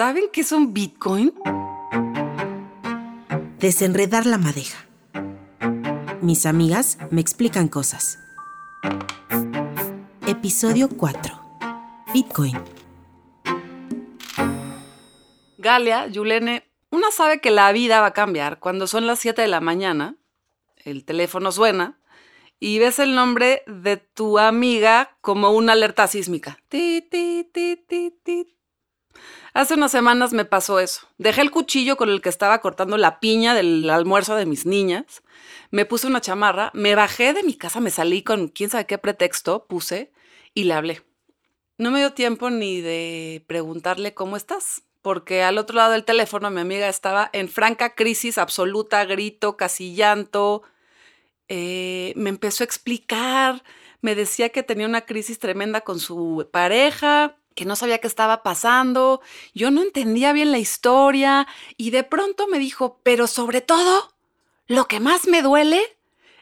¿Saben qué es un Bitcoin? Desenredar la madeja. Mis amigas me explican cosas. Episodio 4. Bitcoin. Galia, Yulene, una sabe que la vida va a cambiar cuando son las 7 de la mañana, el teléfono suena y ves el nombre de tu amiga como una alerta sísmica. Ti, ti, ti, ti, ti. Hace unas semanas me pasó eso. Dejé el cuchillo con el que estaba cortando la piña del almuerzo de mis niñas, me puse una chamarra, me bajé de mi casa, me salí con quién sabe qué pretexto puse y le hablé. No me dio tiempo ni de preguntarle cómo estás, porque al otro lado del teléfono mi amiga estaba en franca crisis absoluta, grito, casi llanto. Eh, me empezó a explicar, me decía que tenía una crisis tremenda con su pareja, que no sabía qué estaba pasando, yo no entendía bien la historia y de pronto me dijo, pero sobre todo, lo que más me duele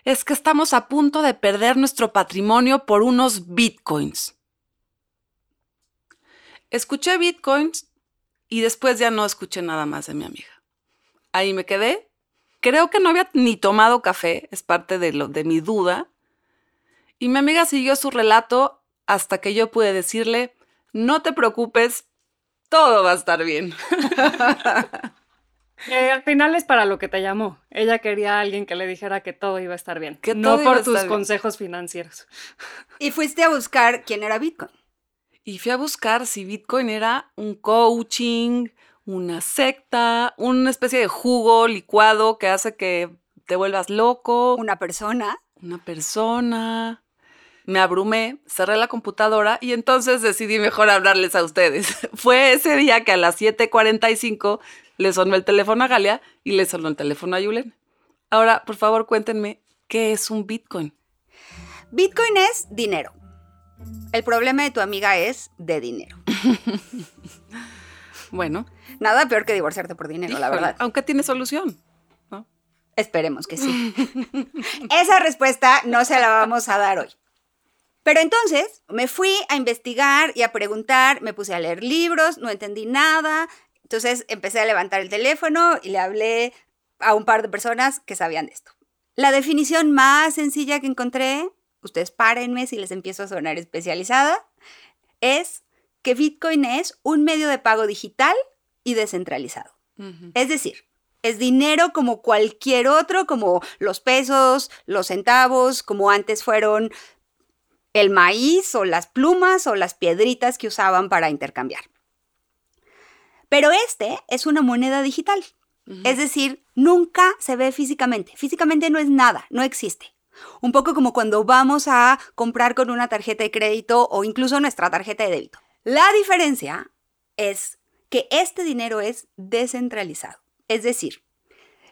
es que estamos a punto de perder nuestro patrimonio por unos bitcoins. Escuché bitcoins y después ya no escuché nada más de mi amiga. Ahí me quedé. Creo que no había ni tomado café, es parte de, lo, de mi duda. Y mi amiga siguió su relato hasta que yo pude decirle, no te preocupes, todo va a estar bien. Eh, al final es para lo que te llamó. Ella quería a alguien que le dijera que todo iba a estar bien. Que no por tus consejos financieros. Y fuiste a buscar quién era Bitcoin. Y fui a buscar si Bitcoin era un coaching, una secta, una especie de jugo licuado que hace que te vuelvas loco. Una persona. Una persona me abrumé, cerré la computadora y entonces decidí mejor hablarles a ustedes. Fue ese día que a las 7:45 le sonó el teléfono a Galia y le sonó el teléfono a Yulen. Ahora, por favor, cuéntenme, ¿qué es un Bitcoin? Bitcoin es dinero. El problema de tu amiga es de dinero. bueno. Nada peor que divorciarte por dinero, la verdad. Aunque tiene solución. Esperemos que sí. Esa respuesta no se la vamos a dar hoy. Pero entonces me fui a investigar y a preguntar, me puse a leer libros, no entendí nada. Entonces empecé a levantar el teléfono y le hablé a un par de personas que sabían de esto. La definición más sencilla que encontré, ustedes párenme si les empiezo a sonar especializada, es que Bitcoin es un medio de pago digital y descentralizado. Es decir, es dinero como cualquier otro, como los pesos, los centavos, como antes fueron el maíz o las plumas o las piedritas que usaban para intercambiar. Pero este es una moneda digital. Es decir, nunca se ve físicamente. Físicamente no es nada, no existe. Un poco como cuando vamos a comprar con una tarjeta de crédito o incluso nuestra tarjeta de débito. La diferencia es que este dinero es descentralizado. Es decir,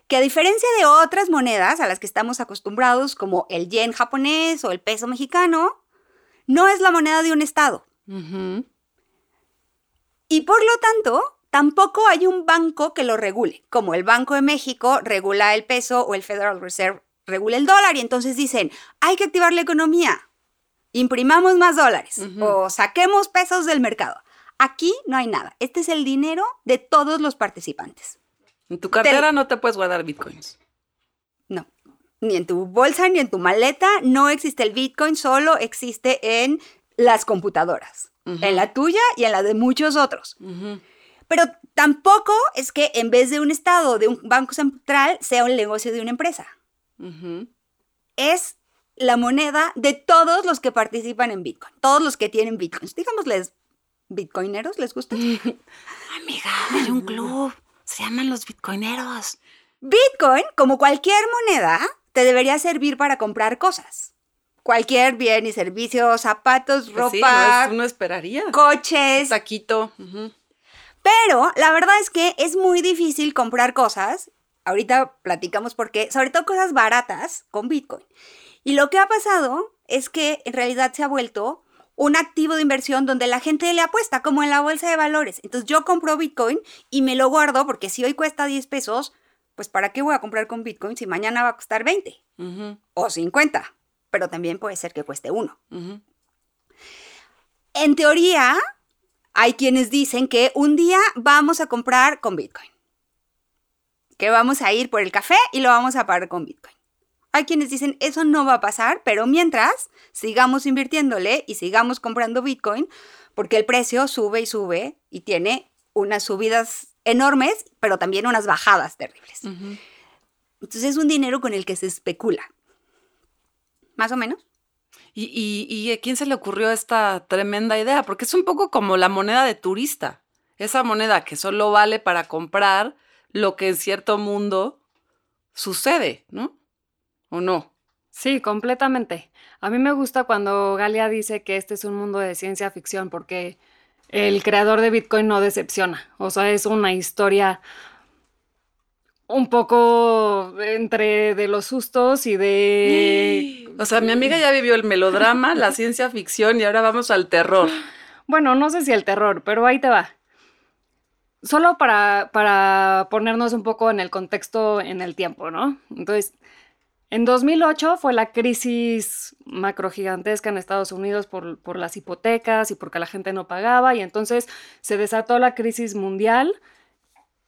que a diferencia de otras monedas a las que estamos acostumbrados, como el yen japonés o el peso mexicano, no es la moneda de un Estado. Y por lo tanto, tampoco hay un banco que lo regule, como el Banco de México regula el peso o el Federal Reserve regula el dólar y entonces dicen, hay que activar la economía, imprimamos más dólares o saquemos pesos del mercado. Aquí no hay nada. Este es el dinero de todos los participantes. En tu cartera no te puedes guardar bitcoins ni en tu bolsa ni en tu maleta, no existe el Bitcoin, solo existe en las computadoras, en la tuya y en la de muchos otros. Pero tampoco es que en vez de un estado, de un banco central, sea un negocio de una empresa. Es la moneda de todos los que participan en Bitcoin, todos los que tienen Bitcoins. Digámosles, ¿bitcoineros les gusta? Amiga, hay un club, se llaman los bitcoineros. Bitcoin, como cualquier moneda, te debería servir para comprar cosas. Cualquier bien y servicio, zapatos, pues ropa. Sí, uno esperaría. Coches. Taquito. Pero la verdad es que es muy difícil comprar cosas. Ahorita platicamos por qué, sobre todo cosas baratas con Bitcoin. Y lo que ha pasado es que en realidad se ha vuelto un activo de inversión donde la gente le apuesta, como en la bolsa de valores. Entonces yo compro Bitcoin y me lo guardo porque si hoy cuesta 10 pesos, pues ¿para qué voy a comprar con Bitcoin si mañana va a costar 20 o 50? Pero también puede ser que cueste uno. En teoría, Hay quienes dicen que un día vamos a comprar con Bitcoin. Que vamos a ir por el café y lo vamos a pagar con Bitcoin. Hay quienes dicen eso no va a pasar, pero mientras sigamos invirtiéndole y sigamos comprando Bitcoin, porque el precio sube y sube y tiene unas subidas enormes, pero también unas bajadas terribles. Entonces es un dinero con el que se especula. Más o menos. ¿Y, a quién se le ocurrió esta tremenda idea? Porque es un poco como la moneda de turista. Esa moneda que solo vale para comprar lo que en cierto mundo sucede, ¿no? ¿O no? Sí, completamente. A mí me gusta cuando Galia dice que este es un mundo de ciencia ficción porque el creador de Bitcoin no decepciona. O sea, es una historia un poco entre de los sustos y de... O sea, mi amiga ya vivió el melodrama, la ciencia ficción y ahora vamos al terror. Bueno, no sé si el terror, pero ahí te va. Solo para, para ponernos un poco en el contexto en el tiempo, ¿no? Entonces, en 2008 fue la crisis macrogigantesca en Estados Unidos por, por, las hipotecas y porque la gente no pagaba y entonces se desató la crisis mundial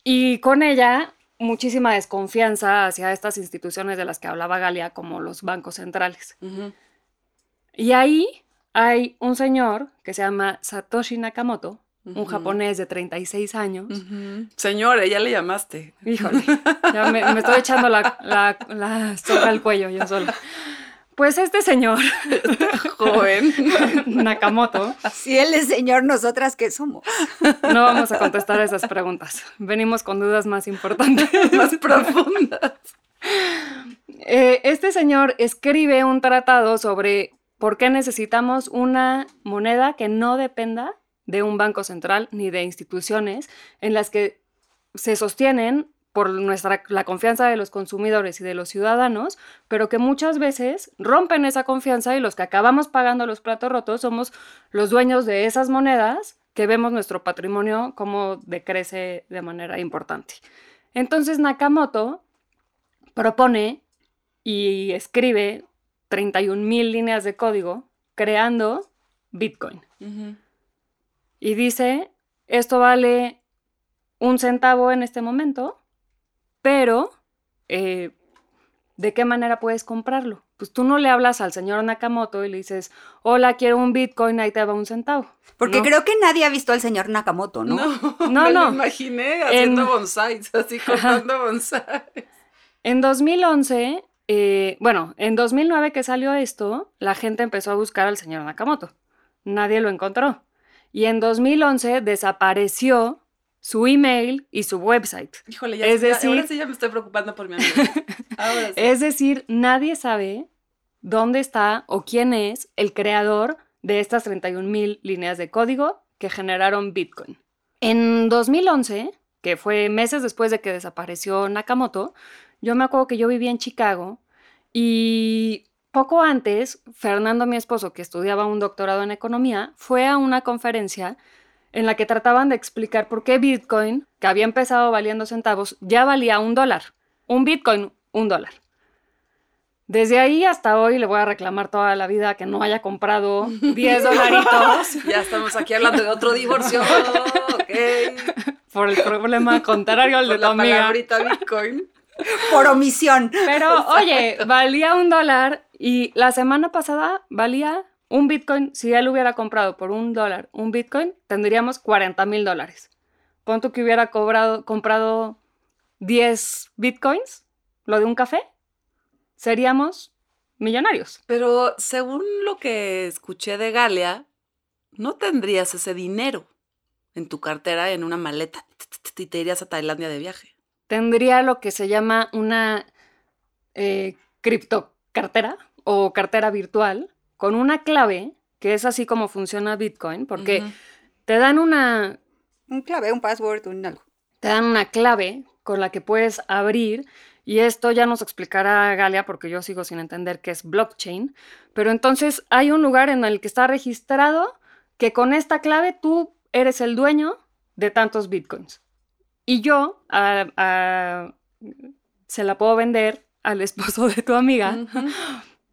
y con ella muchísima desconfianza hacia estas instituciones de las que hablaba Galia, como los bancos centrales. Y ahí hay un señor que se llama Satoshi Nakamoto, un japonés de 36 años. Señor, ya le llamaste. Híjole, ya me, estoy echando la, la, soga al cuello yo sola. Pues este señor, joven, Nakamoto. Si él es señor, nosotras qué somos. No vamos a contestar esas preguntas. Venimos con dudas más importantes, más profundas. Eh, este señor escribe un tratado sobre por qué necesitamos una moneda que no dependa de un banco central ni de instituciones en las que se sostienen por nuestra, la confianza de los consumidores y de los ciudadanos, pero que muchas veces rompen esa confianza y los que acabamos pagando los platos rotos somos los dueños de esas monedas que vemos nuestro patrimonio como decrece de manera importante. Entonces Nakamoto propone y escribe 31 mil líneas de código creando Bitcoin. Y dice, esto vale un centavo en este momento, pero, eh, ¿de qué manera puedes comprarlo? Pues tú no le hablas al señor Nakamoto y le dices, hola, quiero un Bitcoin, ahí te va un centavo. Porque creo que nadie ha visto al señor Nakamoto, ¿no? No, no. me Lo imaginé haciendo bonsais, así comprando bonsais. En 2011, eh, bueno, en 2009 que salió esto, la gente empezó a buscar al señor Nakamoto. Nadie lo encontró. Y en 2011 desapareció su email y su website. Híjole, ya, es decir, ahora sí ya me estoy preocupando por mi amigo. Es decir, nadie sabe dónde está o quién es el creador de estas 31 mil líneas de código que generaron Bitcoin. En 2011, que fue meses después de que desapareció Nakamoto, yo me acuerdo que yo vivía en Chicago y poco antes, Fernando, mi esposo, que estudiaba un doctorado en economía, fue a una conferencia en la que trataban de explicar por qué Bitcoin, que había empezado valiendo centavos, ya valía un dólar. Un Bitcoin, un dólar. Desde ahí hasta hoy le voy a reclamar toda la vida que no haya comprado 10 dolaritos. ya estamos aquí hablando de otro divorcio. Por el problema contrario al de la amiga. Bitcoin. Por omisión. Pero oye, valía un dólar y la semana pasada valía un Bitcoin, si él hubiera comprado por un dólar un Bitcoin, tendríamos 40 mil dólares. Pon que hubiera cobrado, comprado 10 Bitcoins, lo de un café, seríamos millonarios. Pero según lo que escuché de Galia, no tendrías ese dinero en tu cartera, en una maleta, y te irías a Tailandia de viaje. Tendría lo que se llama una eh, criptocartera o cartera virtual, con una clave, que es así como funciona Bitcoin, porque te dan una... Un clave, un password, un algo. Te dan una clave con la que puedes abrir, y esto ya nos explicará Galia porque yo sigo sin entender qué es blockchain, pero entonces hay un lugar en el que está registrado que con esta clave tú eres el dueño de tantos bitcoins. Y yo se la puedo vender al esposo de tu amiga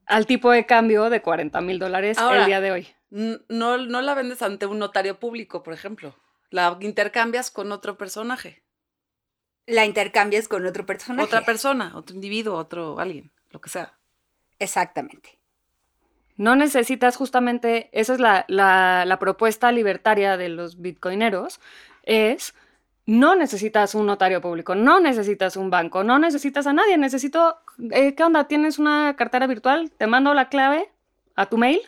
al tipo de cambio de 40 mil dólares el día de hoy. No, no la vendes ante un notario público, por ejemplo. La intercambias con otro personaje. La intercambias con otro personaje. Otra persona, otro individuo, otro alguien, lo que sea. Exactamente. No necesitas justamente, esa es la, la- la propuesta libertaria de los bitcoineros, es no necesitas un notario público, no necesitas un banco, no necesitas a nadie, necesito, eh, ¿qué onda? ¿Tienes una cartera virtual? Te mando la clave a tu mail,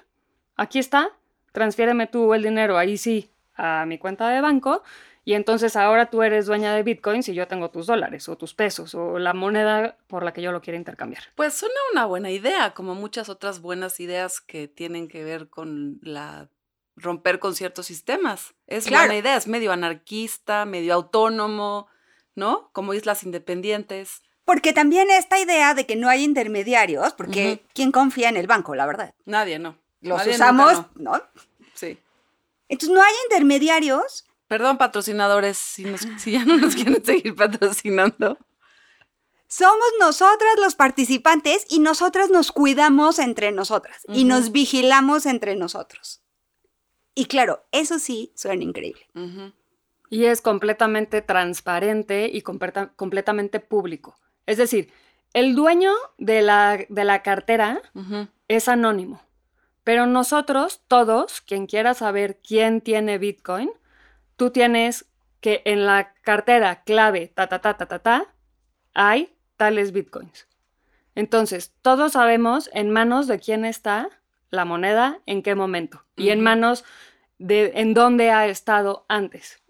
aquí está, transfiéreme tú el dinero, ahí sí, a mi cuenta de banco, y entonces ahora tú eres dueña de bitcoins y yo tengo tus dólares o tus pesos o la moneda por la que yo lo quiero intercambiar. Pues suena una buena idea, como muchas otras buenas ideas que tienen que ver con la romper con ciertos sistemas. Es Claro. buena idea, es medio anarquista, medio autónomo, ¿no? Como islas independientes. Porque también esta idea de que no hay intermediarios, porque Ujú. ¿quién confía en el banco, la verdad? Nadie, no. Los Nadie, usamos, no. ¿no? Sí. Entonces no hay intermediarios. Perdón, patrocinadores, si, nos- si ya no nos quieren seguir patrocinando. Somos nosotras los participantes y nosotras nos cuidamos entre nosotras y nos vigilamos entre nosotros. Y claro, eso sí suena increíble. Y es completamente transparente y completa- completamente público. Es decir, el dueño de la, de la cartera es anónimo. Pero nosotros, todos, quien quiera saber quién tiene Bitcoin, tú tienes que en la cartera clave, ta, ta, ta, ta, ta, ta, hay tales Bitcoins. Entonces, todos sabemos en manos de quién está la moneda, en qué momento, y en manos de en dónde ha estado antes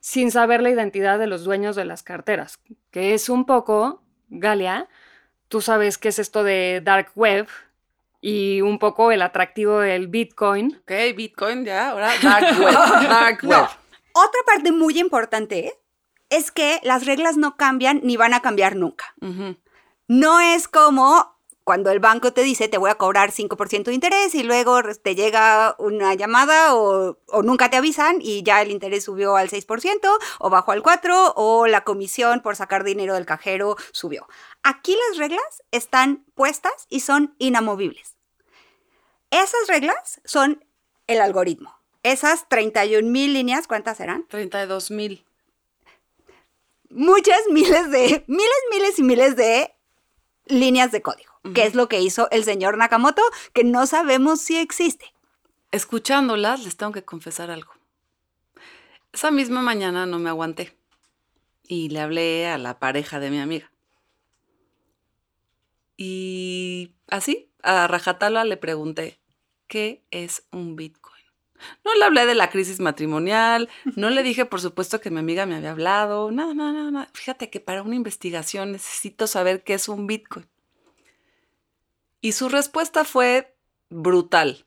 sin saber la identidad de los dueños de las carteras, que es un poco, Galia, tú sabes qué es esto de dark web y un poco el atractivo del Bitcoin. Ok, Bitcoin ya, ahora Dark Web. Dark Web. No. Otra parte muy importante es que las reglas no cambian ni van a cambiar nunca. No es como cuando el banco te dice te voy a cobrar 5% de interés y luego te llega una llamada o, o nunca te avisan y ya el interés subió al 6% o bajó al 4% o la comisión por sacar dinero del cajero subió. Aquí las reglas están puestas y son inamovibles. Esas reglas son el algoritmo. Esas 31 mil líneas, ¿cuántas serán? 32 mil. muchas miles de, miles, miles y miles de líneas de código, que es lo que hizo el señor Nakamoto, que no sabemos si existe. Escuchándolas, les tengo que confesar algo. Esa misma mañana no me aguanté y le hablé a la pareja de mi amiga. Y así, a rajatabla le pregunté, ¿qué es un Bitcoin? No le hablé de la crisis matrimonial, no le dije, por supuesto, que mi amiga me había hablado, nada, nada, nada, nada. Fíjate que para una investigación necesito saber qué es un Bitcoin. Y su respuesta fue brutal.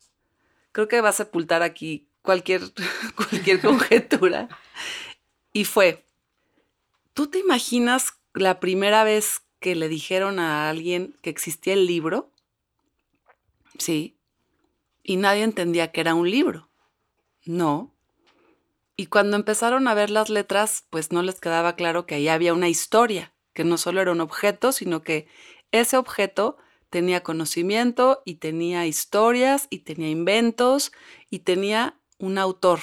Creo que va a sepultar aquí cualquier, cualquier conjetura. Y fue, ¿tú te imaginas la primera vez que le dijeron a alguien que existía el libro? Sí. Y nadie entendía que era un libro. No. Y cuando empezaron a ver las letras, pues no les quedaba claro que ahí había una historia, que no solo era un objeto, sino que ese objeto tenía conocimiento y tenía historias y tenía inventos y tenía un autor.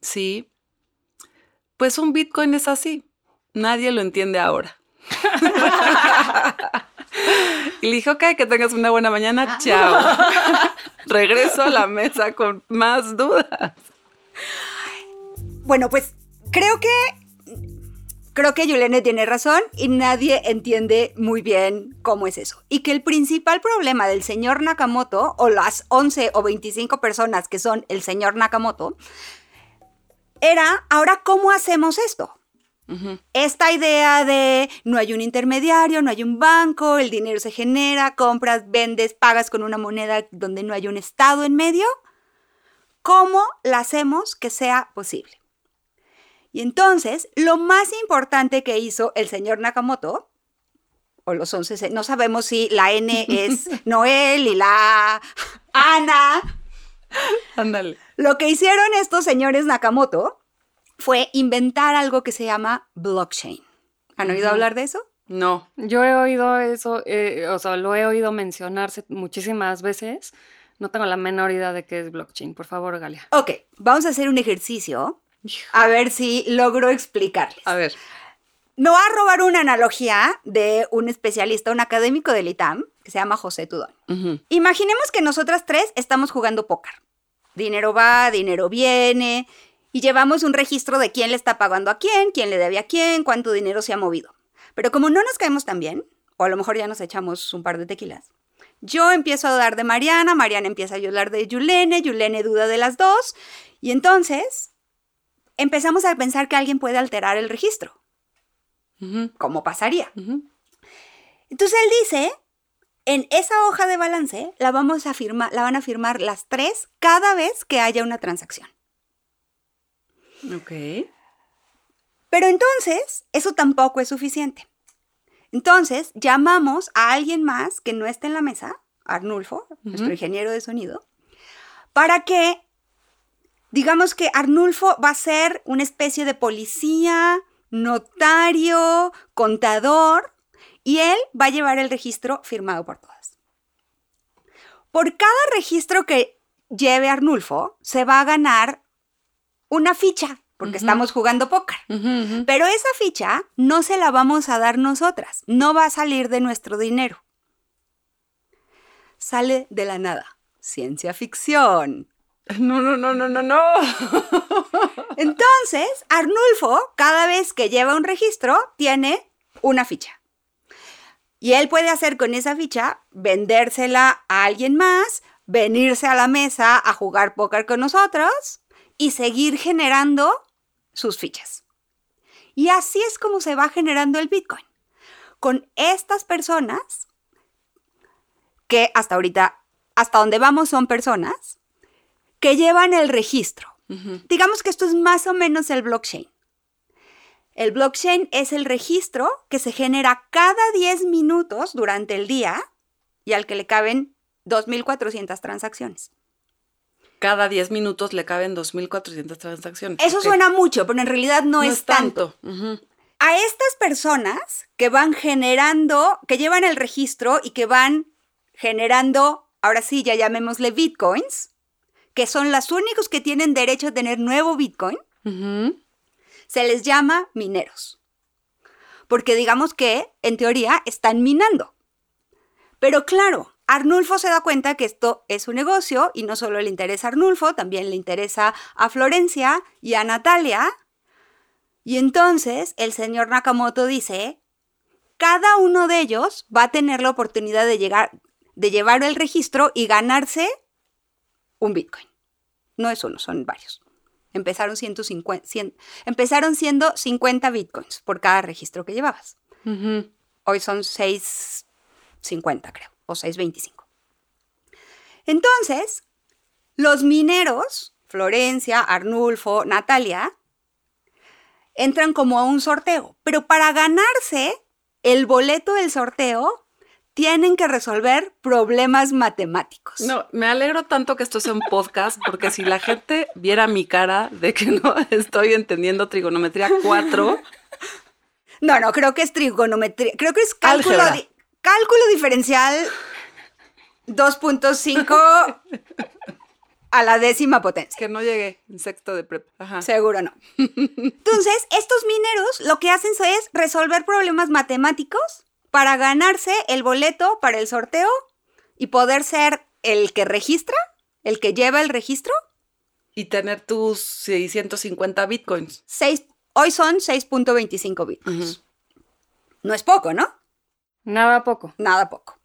Sí. Pues un Bitcoin es así. Nadie lo entiende ahora. y le dije, ok, que tengas una buena mañana. Chao. Regreso a la mesa con más dudas. Bueno, pues creo que creo que Yulene tiene razón y nadie entiende muy bien cómo es eso. Y que el principal problema del señor Nakamoto, o las 11 o 25 personas que son el señor Nakamoto, era, ahora, ¿cómo hacemos esto? Esta idea de no hay un intermediario, no hay un banco, el dinero se genera, compras, vendes, pagas con una moneda donde no hay un estado en medio, ¿cómo la hacemos que sea posible? Y entonces, lo más importante que hizo el señor Nakamoto, o los 11, se- no sabemos si la N es Noel y la Ana, Ándale. lo que hicieron estos señores Nakamoto fue inventar algo que se llama blockchain. ¿Han oído hablar de eso? No. Yo he oído eso, eh, o sea, lo he oído mencionarse muchísimas veces. No tengo la menor idea de qué es blockchain. Por favor, Galia. Ok, vamos a hacer un ejercicio. A ver si logro explicarles. A ver. Me voy a robar una analogía de un especialista, un académico del ITAM, que se llama José Tudón. Imaginemos que nosotras tres estamos jugando póker. Dinero va, dinero viene, y llevamos un registro de quién le está pagando a quién, quién le debe a quién, cuánto dinero se ha movido. Pero como no nos caemos tan bien, o a lo mejor ya nos echamos un par de tequilas, yo empiezo a dudar de Mariana, Mariana empieza a dudar de Yulene, Yulene duda de las dos, y entonces empezamos a pensar que alguien puede alterar el registro. ¿Cómo pasaría? Entonces él dice, en esa hoja de balance la vamos a firmar, la van a firmar las tres cada vez que haya una transacción. Ok. Pero entonces, eso tampoco es suficiente. Entonces, llamamos a alguien más que no esté en la mesa, Arnulfo, nuestro ingeniero de sonido, para que, digamos que Arnulfo va a ser una especie de policía, notario, contador, y él va a llevar el registro firmado por todas. Por cada registro que lleve Arnulfo, se va a ganar una ficha, porque estamos jugando póker. Pero esa ficha no se la vamos a dar nosotras, no va a salir de nuestro dinero. Sale de la nada. Ciencia ficción. No, no, no, no, no, no. Entonces, Arnulfo, cada vez que lleva un registro, tiene una ficha. Y él puede hacer con esa ficha, vendérsela a alguien más, venirse a la mesa a jugar póker con nosotros y seguir generando sus fichas. Y así es como se va generando el Bitcoin. Con estas personas, que hasta ahorita, hasta donde vamos son personas, que llevan el registro. Digamos que esto es más o menos el blockchain. El blockchain es el registro que se genera cada 10 minutos durante el día y al que le caben 2.400 transacciones. Cada 10 minutos le caben 2.400 transacciones. Eso suena mucho, pero en realidad no, es, tanto. A estas personas que van generando, que llevan el registro y que van generando, ahora sí, ya llamémosle bitcoins, que son los únicos que tienen derecho a tener nuevo bitcoin, se les llama mineros. Porque digamos que, en teoría, están minando. Pero claro, Arnulfo se da cuenta que esto es un negocio y no solo le interesa a Arnulfo, también le interesa a Florencia y a Natalia. Y entonces el señor Nakamoto dice, cada uno de ellos va a tener la oportunidad de, llegar, de llevar el registro y ganarse un Bitcoin. No es uno, son varios. Empezaron, 150, 100 empezaron siendo 50 Bitcoins por cada registro que llevabas. Hoy son 6.50, creo, o 6.25. Entonces, los mineros, Florencia, Arnulfo, Natalia, entran como a un sorteo, pero para ganarse el boleto del sorteo, tienen que resolver problemas matemáticos. No, me alegro tanto que esto sea un podcast, porque si la gente viera mi cara de que no estoy entendiendo trigonometría 4, No, no, creo que es trigonometría, creo que es cálculo, di- cálculo diferencial 2.5 a la décima potencia. que no llegué en sexto de prepa. Ajá. Seguro no. Entonces, estos mineros lo que hacen es resolver problemas matemáticos para ganarse el boleto para el sorteo y poder ser el que registra, el que lleva el registro. Y tener tus 650 bitcoins. Seis- hoy son 6.25 bitcoins. No es poco, ¿no? Nada poco. Nada poco.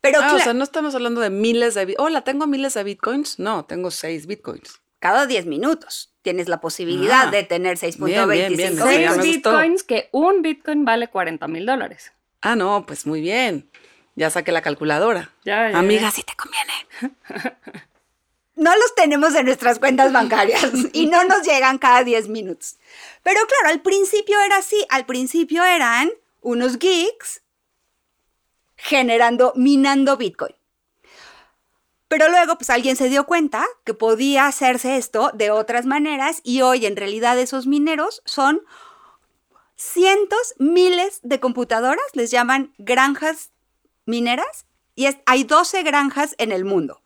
Pero ah, o sea, no estamos hablando de miles de bitcoins. Hola, ¿tengo miles de bitcoins? No, tengo 6 bitcoins. cada 10 minutos tienes la posibilidad Ah, de tener bien, bien, 6.25 bien, eso Seis ya me bitcoins. gustó. bitcoins, que un bitcoin vale 40 mil dólares. Ah, no, pues muy bien. Ya saqué la calculadora. Ya, ya, Amiga, sí te conviene. no los tenemos en nuestras cuentas bancarias y no nos llegan cada 10 minutos. Pero claro, al principio era así, al principio eran unos geeks generando, minando Bitcoin. Pero luego, pues alguien se dio cuenta que podía hacerse esto de otras maneras y hoy en realidad esos mineros son cientos, miles de computadoras, les llaman granjas mineras, y es- hay 12 granjas en el mundo.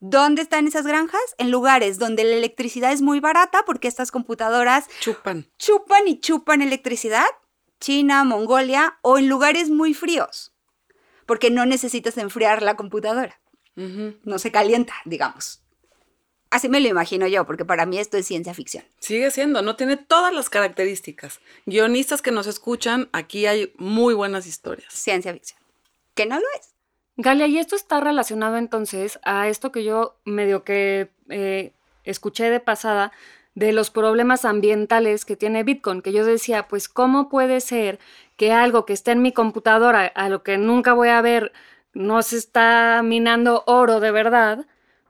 ¿Dónde están esas granjas? En lugares donde la electricidad es muy barata porque estas computadoras Chupan. chupan y chupan electricidad, China, Mongolia, o en lugares muy fríos, porque no necesitas enfriar la computadora, no se calienta, digamos. Así me lo imagino yo, porque para mí esto es ciencia ficción. Sigue siendo, no tiene todas las características. Guionistas que nos escuchan, aquí hay muy buenas historias. Ciencia ficción. Que no lo es. Galia, y esto está relacionado entonces a esto que yo medio que eh, escuché de pasada de los problemas ambientales que tiene Bitcoin, que yo decía, pues, ¿cómo puede ser que algo que está en mi computadora, a lo que nunca voy a ver, no se está minando oro de verdad?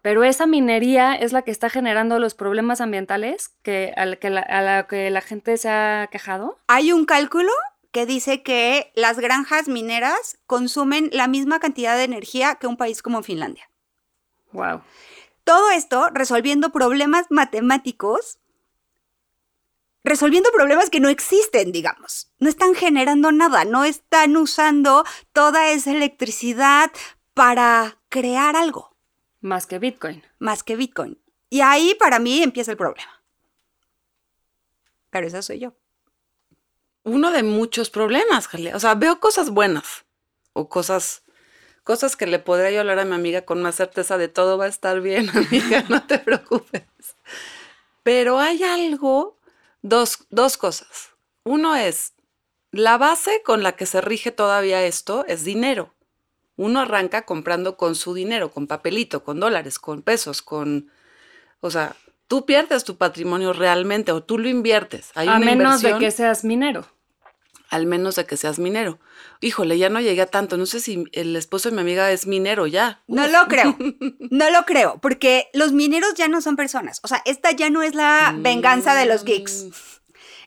Pero esa minería es la que está generando los problemas ambientales que, al que la- a la que la gente se ha quejado. Hay un cálculo que dice que las granjas mineras consumen la misma cantidad de energía que un país como Finlandia. Wow. Todo esto resolviendo problemas matemáticos, resolviendo problemas que no existen, digamos. No están generando nada, no están usando toda esa electricidad para crear algo Más que Bitcoin. más que Bitcoin. Y ahí para mí empieza el problema. Pero esa soy yo. Uno de muchos problemas, Jalea. O sea, veo cosas buenas o cosas, cosas que le podría yo hablar a mi amiga con más certeza de todo va a estar bien, amiga, no te preocupes. Pero hay algo, dos, dos cosas. Uno es, la base con la que se rige todavía esto es dinero. Uno arranca comprando con su dinero, con papelito, con dólares, con pesos, con... O sea, tú pierdes tu patrimonio realmente o tú lo inviertes. Hay a una menos de que seas minero. al menos de que seas minero. Híjole, ya no llegué a tanto. No sé si el esposo de mi amiga es minero ya. No Uf. lo creo. No lo creo, porque los mineros ya no son personas. O sea, esta ya no es la venganza de los geeks. Mm.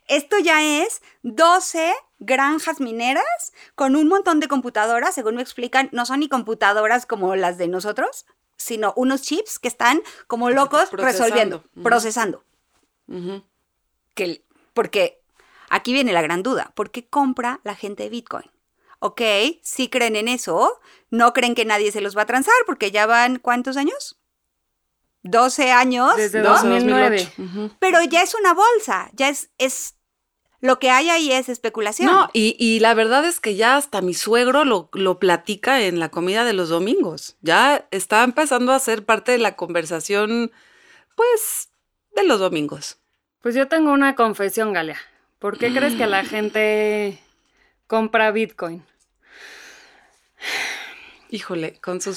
Esto ya es 12 granjas mineras con un montón de computadoras, según me explican, no son ni computadoras como las de nosotros, sino unos chips que están como locos Procesando. resolviendo, procesando. Que, porque aquí viene la gran duda, ¿por qué compra la gente Bitcoin? Ok, sí creen en eso, no creen que nadie se los va a transar porque ya van ¿cuántos años? 12 años, Desde ¿no? 2009. Ujú. Pero ya es una bolsa, ya es, es lo que hay ahí es especulación. No, y, y la verdad es que ya hasta mi suegro lo, lo platica en la comida de los domingos. Ya está empezando a ser parte de la conversación, pues, de los domingos. Pues yo tengo una confesión, Galia. ¿Por qué crees que la gente compra Bitcoin? Híjole, con todo.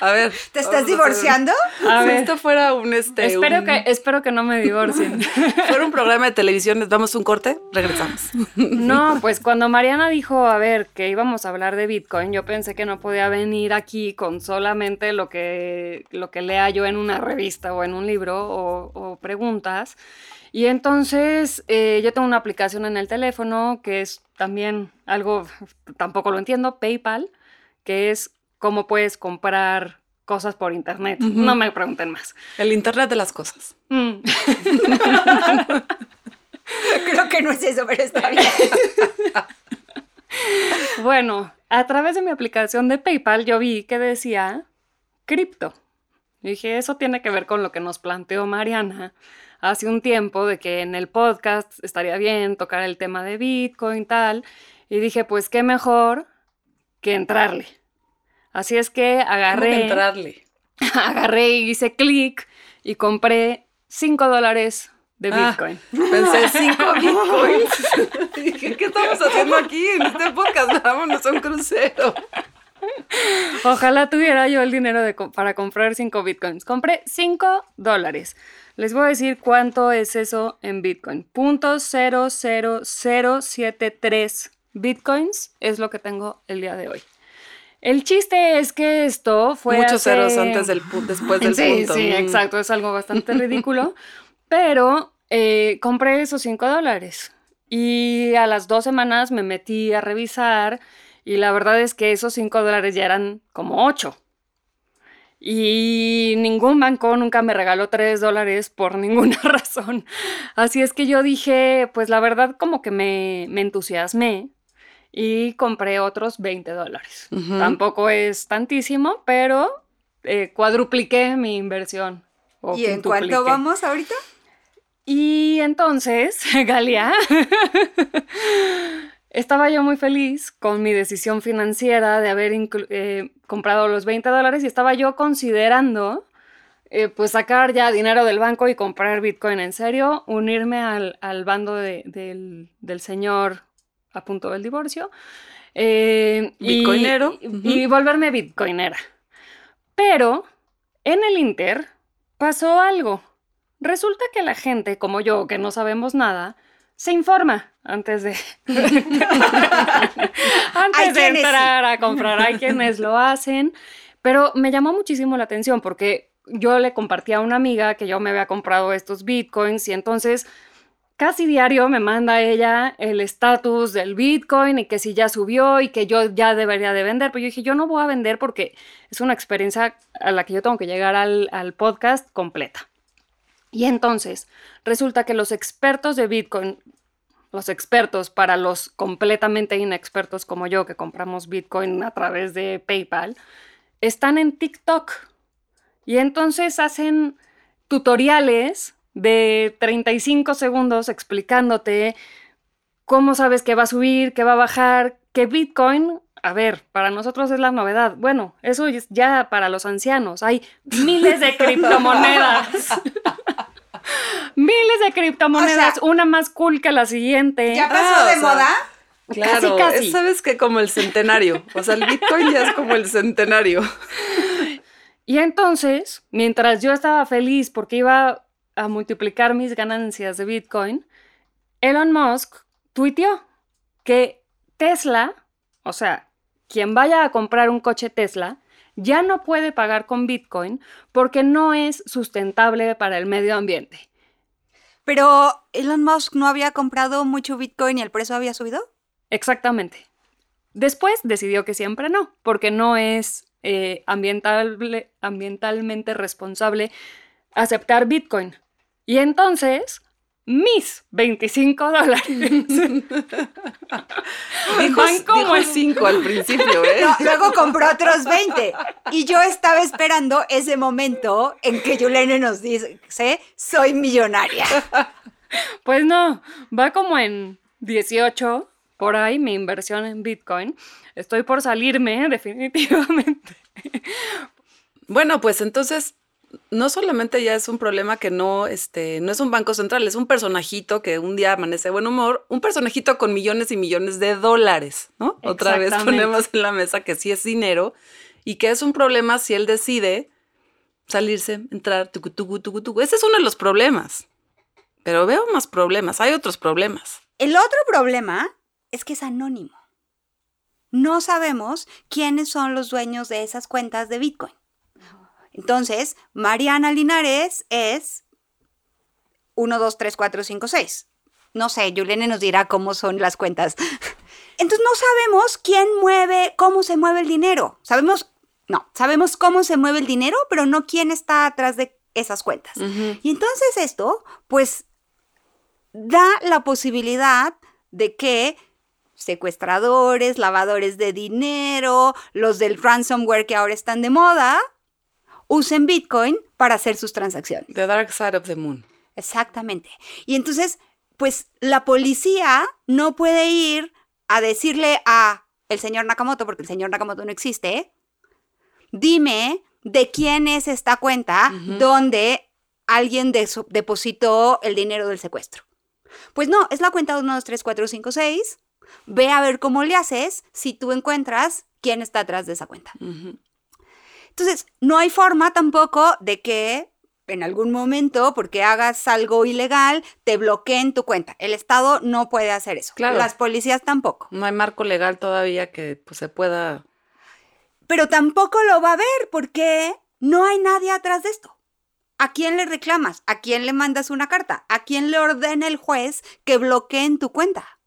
A ver. ¿Te estás a divorciando? A si esto fuera un este. espero un- que, espero que no me divorcien. fuera un programa de televisión, les damos un corte, regresamos. No, pues cuando Mariana dijo, a ver, que íbamos a hablar de Bitcoin, yo pensé que no podía venir aquí con solamente lo que, lo que lea yo en una revista o en un libro o, o preguntas. Y entonces eh, yo tengo una aplicación en el teléfono que es también algo, tampoco lo entiendo, PayPal, que es cómo puedes comprar cosas por internet. No me pregunten más. El Internet de las cosas. Mm. Creo que no es eso, pero está bien. Bueno, a través de mi aplicación de PayPal yo vi que decía cripto. Y dije, eso tiene que ver con lo que nos planteó Mariana hace un tiempo de que en el podcast estaría bien tocar el tema de Bitcoin tal. Y dije, pues qué mejor que entrarle. Así es que ¿Cómo que agarré, entrarle? agarré y hice clic y compré 5 dólares de Ah. Bitcoin. Pensé cinco bitcoins. Dije, ¿qué estamos haciendo aquí en este podcast? Vámonos a un crucero. Ojalá tuviera yo el dinero de para comprar 5 bitcoins. Compré 5 dólares. Les voy a decir cuánto es eso en bitcoin. Punto 00073 bitcoins es lo que tengo el día de hoy. El chiste es que esto fue Muchos hace- ceros antes del pu- después del sí, punto. Sí, Mm. exacto, es algo bastante ridículo. pero eh, compré esos 5 dólares. Y a las dos semanas me metí a revisar y la verdad es que esos 5 dólares ya eran como 8. Y ningún banco nunca me regaló 3 dólares por ninguna razón. Así es que yo dije, pues la verdad como que me, me entusiasmé y compré otros 20 dólares. Tampoco es tantísimo, pero eh, cuadrupliqué mi inversión. o ¿Y en cuánto vamos ahorita? Y entonces, Galia, estaba yo muy feliz con mi decisión financiera de haber eh, comprado los 20 dólares y estaba yo considerando eh, pues sacar ya dinero del banco y comprar Bitcoin en serio, unirme al, al bando de- del, del señor a punto del divorcio. eh, Bitcoinero. y- volverme bitcoinera. Pero en el Inter pasó algo. Resulta que la gente, como yo, que no sabemos nada, se informa antes de, antes de entrar a comprar. Hay quienes lo hacen. Pero me llamó muchísimo la atención porque yo le compartí a una amiga que yo me había comprado estos bitcoins y entonces casi diario me manda ella el estatus del bitcoin y que si ya subió y que yo ya debería de vender. Pero yo dije, yo no voy a vender porque es una experiencia a la que yo tengo que llegar al, al podcast completa. Y entonces resulta que los expertos de Bitcoin, los expertos para los completamente inexpertos como yo que compramos Bitcoin a través de PayPal, están en TikTok. Y entonces hacen tutoriales de 35 segundos explicándote cómo sabes que va a subir, que va a bajar, que Bitcoin, a ver, para nosotros es la novedad. Bueno, eso es ya para los ancianos. Hay miles de criptomonedas. miles de criptomonedas, O sea, una más cool que la siguiente. ¿Ya pasó Ah, de sea, moda? Claro, Casi, casi. es, sabes que como el centenario. O sea, el Bitcoin ya es como el centenario. Y entonces, mientras yo estaba feliz porque iba a multiplicar mis ganancias de Bitcoin, Elon Musk tuiteó que Tesla, o sea, quien vaya a comprar un coche Tesla, ya no puede pagar con Bitcoin porque no es sustentable para el medio ambiente. Pero Elon Musk no había comprado mucho Bitcoin y el precio había subido. Exactamente. Después decidió que siempre no, porque no es eh, ambientalmente responsable aceptar Bitcoin. Y entonces, mis 25 dólares Dijo, van como dijo en- 5 al principio, ¿eh? No, luego compró otros 20. Y yo estaba esperando ese momento en que Yulene nos dice, soy millonaria. Pues no, va como en 18 por ahí mi inversión en Bitcoin. Estoy por salirme, definitivamente. Bueno, pues entonces no solamente ya es un problema que no, este, no es un banco central, es un personajito que un día amanece de buen humor, un personajito con millones y millones de dólares, ¿no? Otra vez ponemos en la mesa que sí es dinero y que es un problema si él decide salirse, entrar, tucu, tucu, tucu, tucu. Ese es uno de los problemas. Pero veo más problemas, hay otros problemas. El otro problema es que es anónimo. No sabemos quiénes son los dueños de esas cuentas de Bitcoin. Entonces, Mariana Linares es 1, 2, 3, 4, 5, 6. No sé, Yulene nos dirá cómo son las cuentas. Entonces, no sabemos quién mueve, cómo se mueve el dinero. Sabemos, no, sabemos cómo se mueve el dinero, pero no quién está atrás de esas cuentas. Y entonces esto, pues, da la posibilidad de que secuestradores, lavadores de dinero, los del ransomware que ahora están de moda, usen Bitcoin para hacer sus transacciones. The Dark Side of the Moon. Exactamente. Y entonces, pues la policía no puede ir a decirle a el señor Nakamoto, porque el señor Nakamoto no existe, dime de quién es esta cuenta donde alguien depositó el dinero del secuestro. Pues no, es la cuenta 1, 2, 3, 4, 5, 6. Ve a ver cómo le haces si tú encuentras quién está atrás de esa cuenta. Entonces, no hay forma tampoco de que en algún momento, porque hagas algo ilegal, te bloqueen tu cuenta. El Estado no puede hacer eso. Claro. Las policías tampoco. No hay marco legal todavía que pues, se pueda Pero tampoco lo va a ver porque no hay nadie atrás de esto. ¿A quién le reclamas? ¿A quién le mandas una carta? ¿A quién le ordena el juez que bloqueen tu cuenta?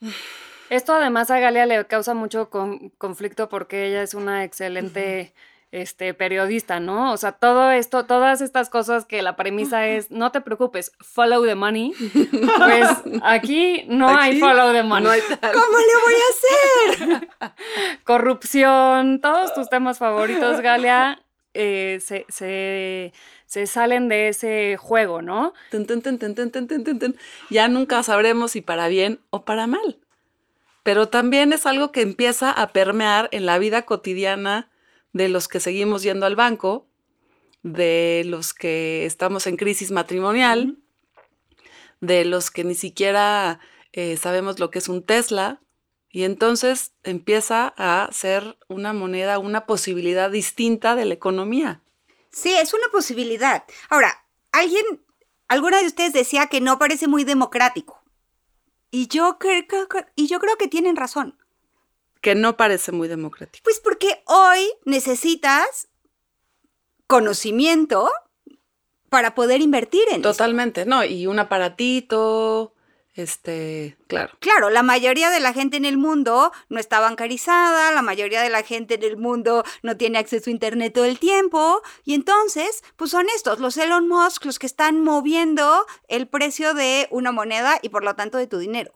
Esto además a Galia le causa mucho conflicto porque ella es una excelente este, periodista, ¿no? O sea, todo esto, todas estas cosas que la premisa es, no te preocupes, follow the money, pues aquí no hay follow the money. ¿Cómo le voy a hacer? Corrupción, todos tus temas favoritos, Galia, eh, se, se, salen de ese juego, ¿no? Ya nunca sabremos si para bien o para mal. Pero también es algo que empieza a permear en la vida cotidiana de los que seguimos yendo al banco, de los que estamos en crisis matrimonial, de los que ni siquiera eh, sabemos lo que es un Tesla. Y entonces empieza a ser una moneda, una posibilidad distinta de la economía. Sí, es una posibilidad. Ahora, alguien, alguna de ustedes decía que no parece muy democrático. Y yo, creo, y yo creo que tienen razón. Que no parece muy democrático. Pues porque hoy necesitas conocimiento para poder invertir en. Totalmente, no, y un aparatito, este, claro. Claro, la mayoría de la gente en el mundo no está bancarizada, la mayoría de la gente en el mundo no tiene acceso a Internet todo el tiempo, y entonces, pues son estos, los Elon Musk, los que están moviendo el precio de una moneda y por lo tanto de tu dinero.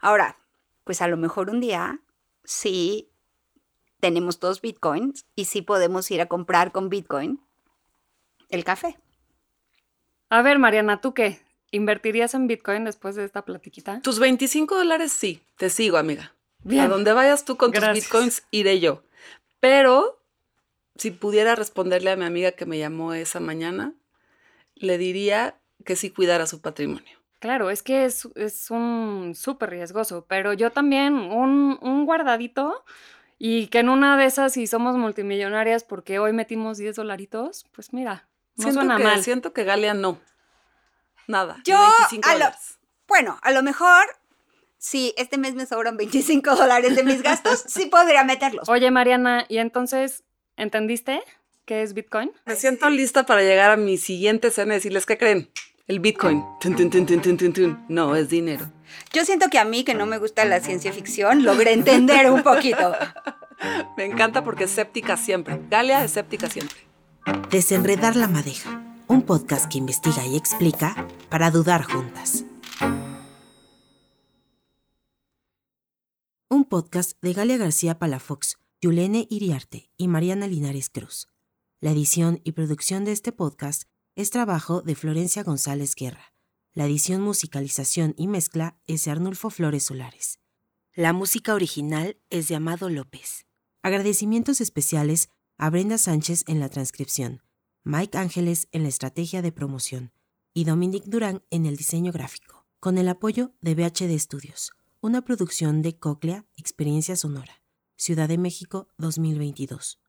Ahora, pues a lo mejor un día sí tenemos dos bitcoins y sí podemos ir a comprar con bitcoin el café. A ver, Mariana, ¿tú qué? ¿Invertirías en Bitcoin después de esta platiquita? Tus 25 dólares sí, te sigo, amiga. Bien. A donde vayas tú con tus bitcoins, iré yo. Pero si pudiera responderle a mi amiga que me llamó esa mañana, le diría que sí cuidara su patrimonio. Claro, es que es, es un súper riesgoso, pero yo también un, un guardadito y que en una de esas, si somos multimillonarias porque hoy metimos 10 dolaritos, pues mira, no siento, suena que, mal. siento que Galia no. Nada. Yo, 25 a lo-. Bueno, a lo mejor si este mes me sobran 25 dólares de mis gastos, sí podría meterlos. Oye, Mariana, ¿y entonces entendiste qué es Bitcoin? Me siento lista para llegar a mi siguiente cena y decirles, ¿qué creen? El Bitcoin. Tun, tun, tun, tun, tun, tun, tun. No, es dinero. Yo siento que a mí, que no me gusta la ciencia ficción, logré entender un poquito. Me encanta porque es escéptica siempre. Galia es escéptica siempre. Desenredar la madeja, un podcast que investiga y explica para dudar juntas. Un podcast de Galia García Palafox, Yulene Iriarte y Mariana Linares Cruz. La edición y producción de este podcast es trabajo de Florencia González Guerra. La edición, musicalización y mezcla es de Arnulfo Flores Solares. La música original es de Amado López. Agradecimientos especiales a Brenda Sánchez en la transcripción, Mike Ángeles en la estrategia de promoción y Dominic Durán en el diseño gráfico, con el apoyo de BHD Studios, una producción de Coclea Experiencia Sonora, Ciudad de México 2022.